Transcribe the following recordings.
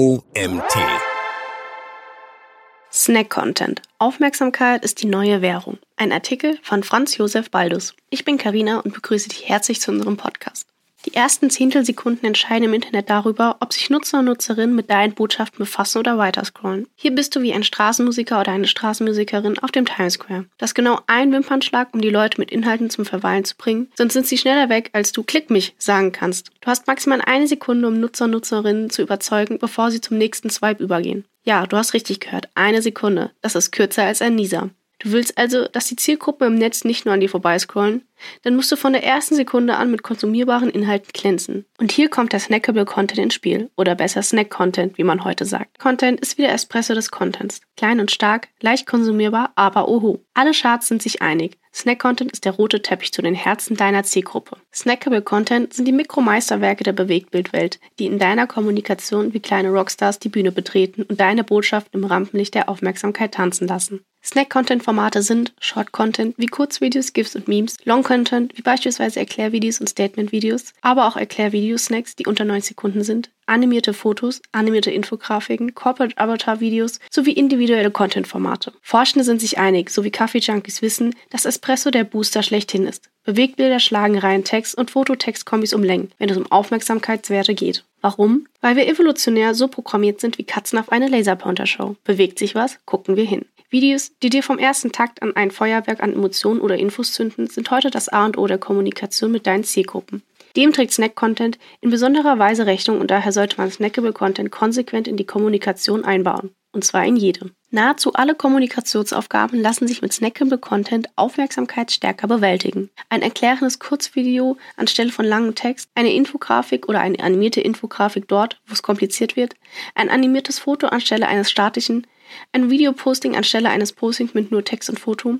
OMT. Snack-Content. Aufmerksamkeit ist die neue Währung. Ein Artikel von Franz Josef Baldus. Ich bin Karina und begrüße dich herzlich zu unserem Podcast. Die ersten Zehntelsekunden entscheiden im Internet darüber, ob sich Nutzer und Nutzerinnen mit deinen Botschaften befassen oder weiterscrollen. Hier bist du wie ein Straßenmusiker oder eine Straßenmusikerin auf dem Times Square. Das genau ein Wimpernschlag, um die Leute mit Inhalten zum Verweilen zu bringen, sonst sind sie schneller weg, als du Klick mich sagen kannst. Du hast maximal eine Sekunde, um Nutzer und Nutzerinnen zu überzeugen, bevor sie zum nächsten Swipe übergehen. Ja, du hast richtig gehört, eine Sekunde. Das ist kürzer als ein Nieser. Du willst also, dass die Zielgruppen im Netz nicht nur an dir vorbeiscrollen? Dann musst du von der ersten Sekunde an mit konsumierbaren Inhalten glänzen. Und hier kommt der Snackable Content ins Spiel. Oder besser Snack Content, wie man heute sagt. Content ist wie der Espresso des Contents. Klein und stark, leicht konsumierbar, aber oho. Alle Charts sind sich einig. Snack-Content ist der rote Teppich zu den Herzen deiner Zielgruppe. Snackable Content sind die Mikromeisterwerke der Bewegtbildwelt, die in deiner Kommunikation wie kleine Rockstars die Bühne betreten und deine Botschaft im Rampenlicht der Aufmerksamkeit tanzen lassen. Snack-Content-Formate sind Short-Content wie Kurzvideos, GIFs und Memes, Long-Content wie beispielsweise Erklärvideos und Statement-Videos, aber auch Erklärvideosnacks, die unter 9 Sekunden sind, animierte Fotos, animierte Infografiken, Corporate Avatar-Videos sowie individuelle Content-Formate. Forschende sind sich einig, sowie Kaffee-Junkies wissen, dass Espresso der Booster schlechthin ist. Bewegtbilder schlagen Reihen Text und Fototext-Kombis um Längen, wenn es um Aufmerksamkeitswerte geht. Warum? Weil wir evolutionär so programmiert sind wie Katzen auf eine Laserpointer-Show. Bewegt sich was? Gucken wir hin. Videos, die dir vom ersten Takt an ein Feuerwerk an Emotionen oder Infos zünden, sind heute das A und O der Kommunikation mit deinen Zielgruppen. Dem trägt Snack-Content in besonderer Weise Rechnung und daher sollte man Snackable Content konsequent in die Kommunikation einbauen. Und zwar in jede. Nahezu alle Kommunikationsaufgaben lassen sich mit Snackable Content Aufmerksamkeit stärker bewältigen. Ein erklärendes Kurzvideo anstelle von langem Text, eine Infografik oder eine animierte Infografik dort, wo es kompliziert wird, ein animiertes Foto anstelle eines statischen, ein Videoposting anstelle eines Postings mit nur Text und Foto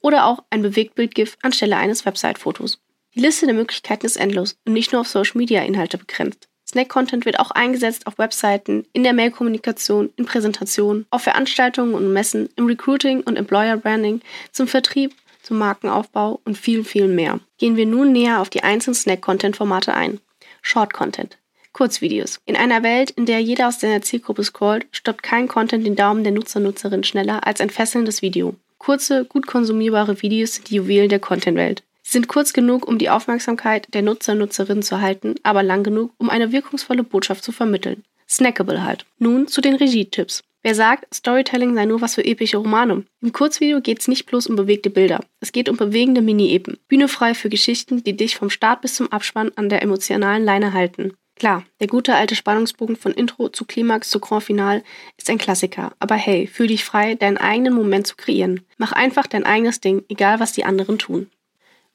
oder auch ein Bewegtbild-GIF anstelle eines Website-Fotos. Die Liste der Möglichkeiten ist endlos und nicht nur auf Social-Media-Inhalte begrenzt. Snack-Content wird auch eingesetzt auf Webseiten, in der Mail-Kommunikation, in Präsentationen, auf Veranstaltungen und Messen, im Recruiting und Employer-Branding, zum Vertrieb, zum Markenaufbau und viel, viel mehr. Gehen wir nun näher auf die einzelnen Snack-Content-Formate ein. Short-Content. Kurzvideos. In einer Welt, in der jeder aus seiner Zielgruppe scrollt, stoppt kein Content den Daumen der Nutzer-Nutzerin schneller als ein fesselndes Video. Kurze, gut konsumierbare Videos sind die Juwelen der Content-Welt. Sind kurz genug, um die Aufmerksamkeit der Nutzer-Nutzerinnen zu halten, aber lang genug, um eine wirkungsvolle Botschaft zu vermitteln. Snackable halt. Nun zu den Regietipps. Wer sagt, Storytelling sei nur was für epische Romane? Im Kurzvideo geht es nicht bloß um bewegte Bilder. Es geht um bewegende Mini-Epen. Bühne frei für Geschichten, die dich vom Start bis zum Abspann an der emotionalen Leine halten. Klar, der gute alte Spannungsbogen von Intro zu Klimax zu Grand Final ist ein Klassiker, aber hey, fühl dich frei, deinen eigenen Moment zu kreieren. Mach einfach dein eigenes Ding, egal was die anderen tun.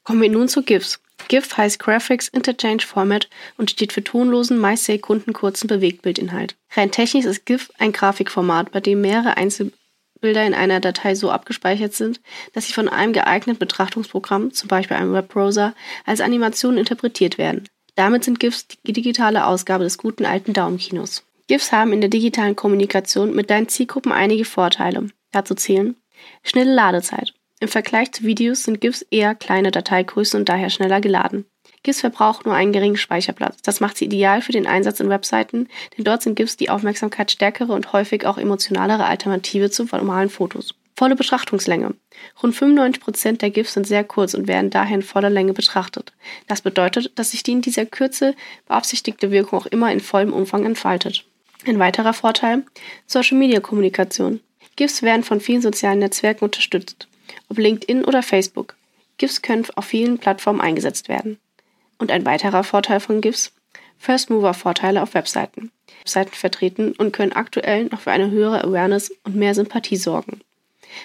Kommen wir nun zu GIFs. GIF heißt Graphics Interchange Format und steht für tonlosen, meist sekundenkurzen Bewegtbildinhalt. Rein technisch ist GIF ein Grafikformat, bei dem mehrere Einzelbilder in einer Datei so abgespeichert sind, dass sie von einem geeigneten Betrachtungsprogramm, zum Beispiel einem Webbrowser, als Animation interpretiert werden. Damit sind GIFs die digitale Ausgabe des guten alten Daumenkinos. GIFs haben in der digitalen Kommunikation mit deinen Zielgruppen einige Vorteile. Dazu zählen schnelle Ladezeit. Im Vergleich zu Videos sind GIFs eher kleine Dateigrößen und daher schneller geladen. GIFs verbrauchen nur einen geringen Speicherplatz. Das macht sie ideal für den Einsatz in Webseiten, denn dort sind GIFs die aufmerksamkeitsstärkere und häufig auch emotionalere Alternative zu normalen Fotos. Volle Betrachtungslänge. Rund 95% der GIFs sind sehr kurz und werden daher in voller Länge betrachtet. Das bedeutet, dass sich die in dieser Kürze beabsichtigte Wirkung auch immer in vollem Umfang entfaltet. Ein weiterer Vorteil: Social Media Kommunikation. GIFs werden von vielen sozialen Netzwerken unterstützt, ob LinkedIn oder Facebook. GIFs können auf vielen Plattformen eingesetzt werden. Und ein weiterer Vorteil von GIFs: First Mover Vorteile auf Webseiten. Webseiten vertreten und können aktuell noch für eine höhere Awareness und mehr Sympathie sorgen.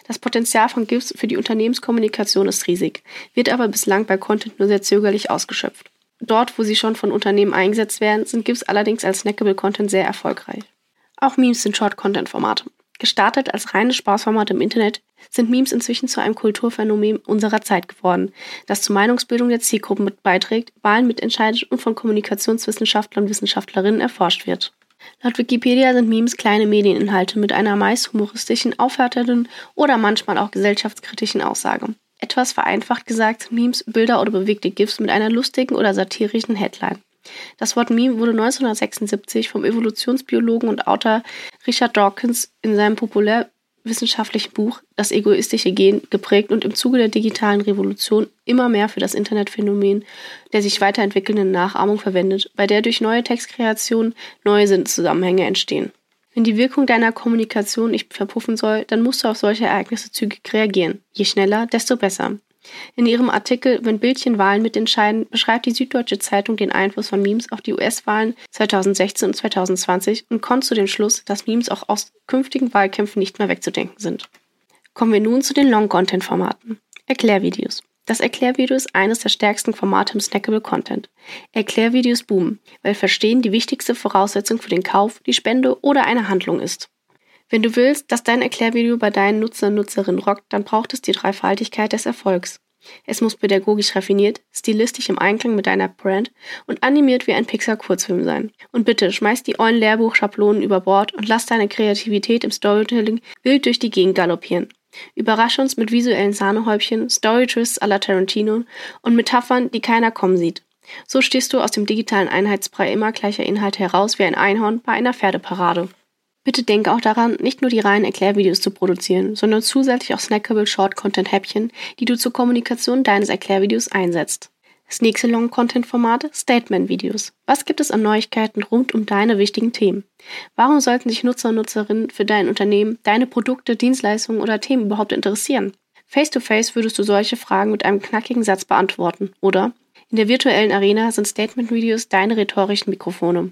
Das Potenzial von GIFs für die Unternehmenskommunikation ist riesig, wird aber bislang bei Content nur sehr zögerlich ausgeschöpft. Dort, wo sie schon von Unternehmen eingesetzt werden, sind GIFs allerdings als Snackable Content sehr erfolgreich. Auch Memes sind Short-Content-Formate. Gestartet als reines Spaßformat im Internet, sind Memes inzwischen zu einem Kulturphänomen unserer Zeit geworden, das zur Meinungsbildung der Zielgruppen mit beiträgt, Wahlen mitentscheidet und von Kommunikationswissenschaftlern und Wissenschaftlerinnen erforscht wird. Laut Wikipedia sind Memes kleine Medieninhalte mit einer meist humoristischen, aufhärtenden oder manchmal auch gesellschaftskritischen Aussage. Etwas vereinfacht gesagt Memes Bilder oder bewegte GIFs mit einer lustigen oder satirischen Headline. Das Wort Meme wurde 1976 vom Evolutionsbiologen und Autor Richard Dawkins in seinem populärwissenschaftlichen Buch Das egoistische Gen geprägt und im Zuge der digitalen Revolution immer mehr für das Internetphänomen der sich weiterentwickelnden Nachahmung verwendet, bei der durch neue Textkreationen neue Sinnzusammenhänge entstehen. Wenn die Wirkung deiner Kommunikation nicht verpuffen soll, dann musst du auf solche Ereignisse zügig reagieren. Je schneller, desto besser. In ihrem Artikel Wenn Bildchen Wahlen mitentscheiden beschreibt die Süddeutsche Zeitung den Einfluss von Memes auf die US-Wahlen 2016 und 2020 und kommt zu dem Schluss, dass Memes auch aus künftigen Wahlkämpfen nicht mehr wegzudenken sind. Kommen wir nun zu den Long-Content-Formaten. Erklärvideos. Das Erklärvideo ist eines der stärksten Formate im Snackable Content. Erklärvideos boomen, weil Verstehen die wichtigste Voraussetzung für den Kauf, die Spende oder eine Handlung ist. Wenn du willst, dass dein Erklärvideo bei deinen Nutzer und Nutzerinnen rockt, dann braucht es die Dreifaltigkeit des Erfolgs. Es muss pädagogisch raffiniert, stilistisch im Einklang mit deiner Brand und animiert wie ein Pixar-Kurzfilm sein. Und bitte, schmeiß die ollen Lehrbuchschablonen über Bord und lass deine Kreativität im Storytelling wild durch die Gegend galoppieren. Überrasche uns mit visuellen Sahnehäubchen, Storytwists à la Tarantino und Metaphern, die keiner kommen sieht. So stehst du aus dem digitalen Einheitsbrei immer gleicher Inhalte heraus wie ein Einhorn bei einer Pferdeparade. Bitte denke auch daran, nicht nur die reinen Erklärvideos zu produzieren, sondern zusätzlich auch snackable Short-Content-Häppchen, die du zur Kommunikation deines Erklärvideos einsetzt. Das nächste Long-Content-Format Statement-Videos. Was gibt es an Neuigkeiten rund um deine wichtigen Themen? Warum sollten sich Nutzer und Nutzerinnen für dein Unternehmen, deine Produkte, Dienstleistungen oder Themen überhaupt interessieren? Face-to-face -face würdest du solche Fragen mit einem knackigen Satz beantworten, oder? In der virtuellen Arena sind Statement-Videos deine rhetorischen Mikrofone.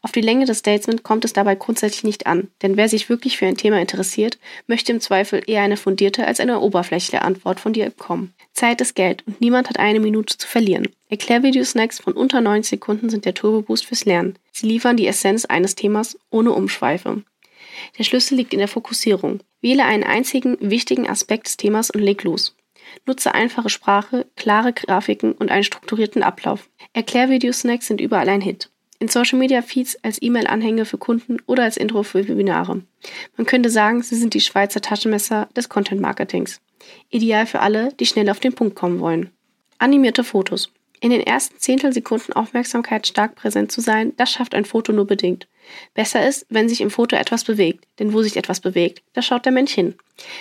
Auf die Länge des Statements kommt es dabei grundsätzlich nicht an, denn wer sich wirklich für ein Thema interessiert, möchte im Zweifel eher eine fundierte als eine oberflächliche Antwort von dir bekommen. Zeit ist Geld und niemand hat eine Minute zu verlieren. Erklärvideosnacks von unter 90 Sekunden sind der Turbo-Boost fürs Lernen. Sie liefern die Essenz eines Themas ohne Umschweife. Der Schlüssel liegt in der Fokussierung. Wähle einen einzigen wichtigen Aspekt des Themas und leg los. Nutze einfache Sprache, klare Grafiken und einen strukturierten Ablauf. Erklärvideosnacks sind überall ein Hit in Social Media Feeds als E-Mail-Anhänge für Kunden oder als Intro für Webinare. Man könnte sagen, sie sind die Schweizer Taschenmesser des Content Marketings. Ideal für alle, die schnell auf den Punkt kommen wollen. Animierte Fotos. In den ersten Zehntelsekunden Aufmerksamkeit stark präsent zu sein, das schafft ein Foto nur bedingt. Besser ist, wenn sich im Foto etwas bewegt, denn wo sich etwas bewegt, da schaut der Mensch hin.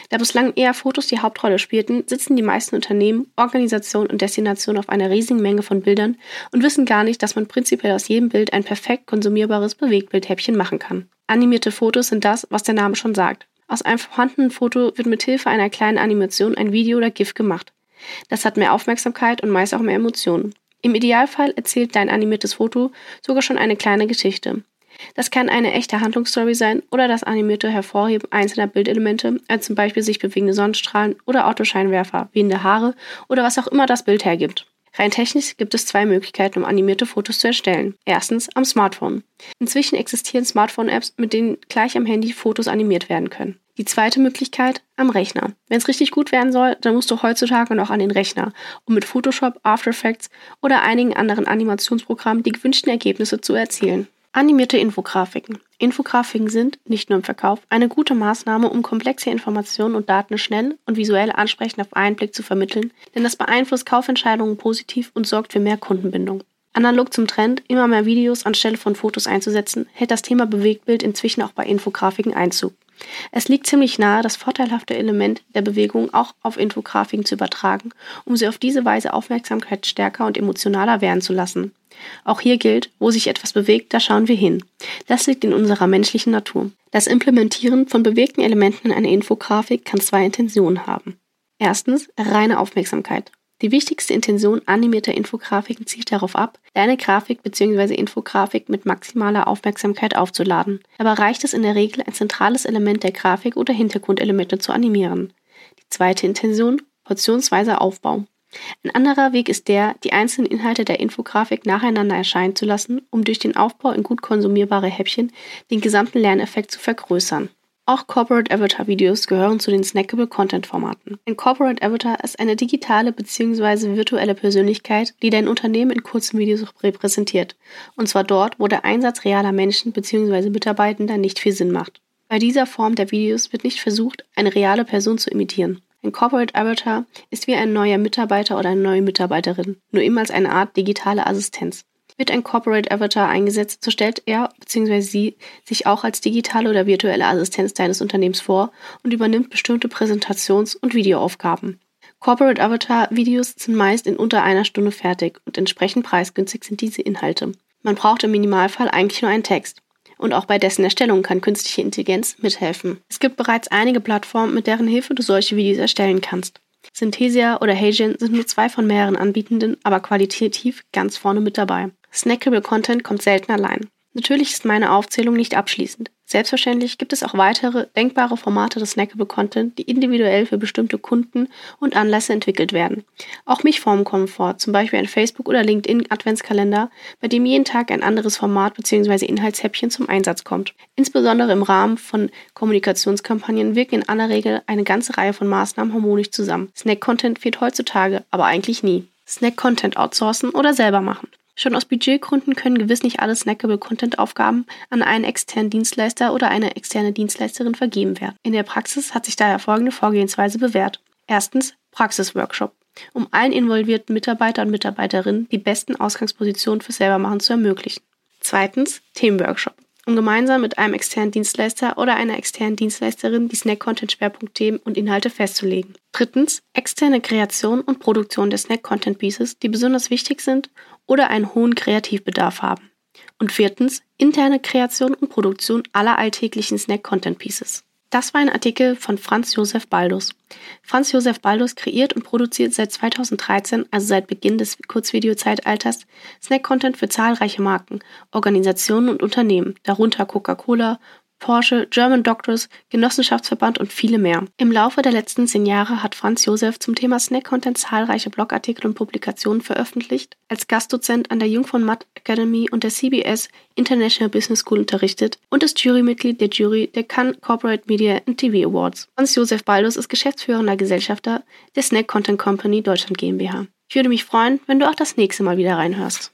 Da bislang eher Fotos die Hauptrolle spielten, sitzen die meisten Unternehmen, Organisationen und Destinationen auf einer riesigen Menge von Bildern und wissen gar nicht, dass man prinzipiell aus jedem Bild ein perfekt konsumierbares Bewegtbildhäppchen machen kann. Animierte Fotos sind das, was der Name schon sagt. Aus einem vorhandenen Foto wird mit Hilfe einer kleinen Animation ein Video oder GIF gemacht. Das hat mehr Aufmerksamkeit und meist auch mehr Emotionen. Im Idealfall erzählt dein animiertes Foto sogar schon eine kleine Geschichte. Das kann eine echte Handlungsstory sein oder das animierte Hervorheben einzelner Bildelemente, als zum Beispiel sich bewegende Sonnenstrahlen oder Autoscheinwerfer, wehende Haare oder was auch immer das Bild hergibt. Rein technisch gibt es zwei Möglichkeiten, um animierte Fotos zu erstellen. Erstens am Smartphone. Inzwischen existieren Smartphone-Apps, mit denen gleich am Handy Fotos animiert werden können. Die zweite Möglichkeit am Rechner. Wenn es richtig gut werden soll, dann musst du heutzutage noch an den Rechner, um mit Photoshop, After Effects oder einigen anderen Animationsprogrammen die gewünschten Ergebnisse zu erzielen. Animierte Infografiken. Infografiken sind, nicht nur im Verkauf, eine gute Maßnahme, um komplexe Informationen und Daten schnell und visuell ansprechend auf einen Blick zu vermitteln, denn das beeinflusst Kaufentscheidungen positiv und sorgt für mehr Kundenbindung. Analog zum Trend, immer mehr Videos anstelle von Fotos einzusetzen, hält das Thema Bewegtbild inzwischen auch bei Infografiken Einzug. Es liegt ziemlich nahe, das vorteilhafte Element der Bewegung auch auf Infografiken zu übertragen, um sie auf diese Weise Aufmerksamkeit stärker und emotionaler werden zu lassen. Auch hier gilt, wo sich etwas bewegt, da schauen wir hin. Das liegt in unserer menschlichen Natur. Das Implementieren von bewegten Elementen in einer Infografik kann zwei Intentionen haben. Erstens reine Aufmerksamkeit. Die wichtigste Intention animierter Infografiken zielt darauf ab, deine Grafik bzw. Infografik mit maximaler Aufmerksamkeit aufzuladen. Dabei reicht es in der Regel, ein zentrales Element der Grafik oder Hintergrundelemente zu animieren. Die zweite Intention, portionsweiser Aufbau. Ein anderer Weg ist der, die einzelnen Inhalte der Infografik nacheinander erscheinen zu lassen, um durch den Aufbau in gut konsumierbare Häppchen den gesamten Lerneffekt zu vergrößern. Auch Corporate Avatar Videos gehören zu den snackable Content Formaten. Ein Corporate Avatar ist eine digitale bzw. virtuelle Persönlichkeit, die dein Unternehmen in kurzen Videos repräsentiert. Und zwar dort, wo der Einsatz realer Menschen bzw. Mitarbeitender nicht viel Sinn macht. Bei dieser Form der Videos wird nicht versucht, eine reale Person zu imitieren. Ein Corporate Avatar ist wie ein neuer Mitarbeiter oder eine neue Mitarbeiterin, nur immer als eine Art digitale Assistenz. Wird ein Corporate Avatar eingesetzt, so stellt er bzw. sie sich auch als digitale oder virtuelle Assistenz deines Unternehmens vor und übernimmt bestimmte Präsentations- und Videoaufgaben. Corporate Avatar Videos sind meist in unter einer Stunde fertig und entsprechend preisgünstig sind diese Inhalte. Man braucht im Minimalfall eigentlich nur einen Text. Und auch bei dessen Erstellung kann künstliche Intelligenz mithelfen. Es gibt bereits einige Plattformen, mit deren Hilfe du solche Videos erstellen kannst. Synthesia oder Hagen sind nur zwei von mehreren Anbietenden, aber qualitativ ganz vorne mit dabei. Snackable Content kommt selten allein. Natürlich ist meine Aufzählung nicht abschließend. Selbstverständlich gibt es auch weitere denkbare Formate des Snackable Content, die individuell für bestimmte Kunden und Anlässe entwickelt werden. Auch mich formen kommen vor, zum Beispiel ein Facebook- oder LinkedIn-Adventskalender, bei dem jeden Tag ein anderes Format bzw. Inhaltshäppchen zum Einsatz kommt. Insbesondere im Rahmen von Kommunikationskampagnen wirken in aller Regel eine ganze Reihe von Maßnahmen harmonisch zusammen. Snack-Content fehlt heutzutage, aber eigentlich nie. Snack-Content outsourcen oder selber machen. Schon aus Budgetgründen können gewiss nicht alle snackable Content-Aufgaben an einen externen Dienstleister oder eine externe Dienstleisterin vergeben werden. In der Praxis hat sich daher folgende Vorgehensweise bewährt. Erstens Praxisworkshop, um allen involvierten Mitarbeiter und Mitarbeiterinnen die besten Ausgangspositionen für Selbermachen zu ermöglichen. Zweitens Themenworkshop, um gemeinsam mit einem externen Dienstleister oder einer externen Dienstleisterin die Snack-Content-Schwerpunktthemen und Inhalte festzulegen. Drittens externe Kreation und Produktion der Snack-Content-Pieces, die besonders wichtig sind oder einen hohen Kreativbedarf haben. Und viertens, interne Kreation und Produktion aller alltäglichen Snack-Content-Pieces. Das war ein Artikel von Franz Josef Baldus. Franz Josef Baldus kreiert und produziert seit 2013, also seit Beginn des Kurzvideozeitalters, Snack-Content für zahlreiche Marken, Organisationen und Unternehmen, darunter Coca-Cola, Porsche, German Doctors, Genossenschaftsverband und viele mehr. Im Laufe der letzten zehn Jahre hat Franz Josef zum Thema Snack-Content zahlreiche Blogartikel und Publikationen veröffentlicht, als Gastdozent an der Jungfrau Matt Academy und der CBS International Business School unterrichtet und ist Jurymitglied der Jury der Cannes Corporate Media and TV Awards. Franz Josef Baldus ist geschäftsführender Gesellschafter der Snack Content Company Deutschland GmbH. Ich würde mich freuen, wenn du auch das nächste Mal wieder reinhörst.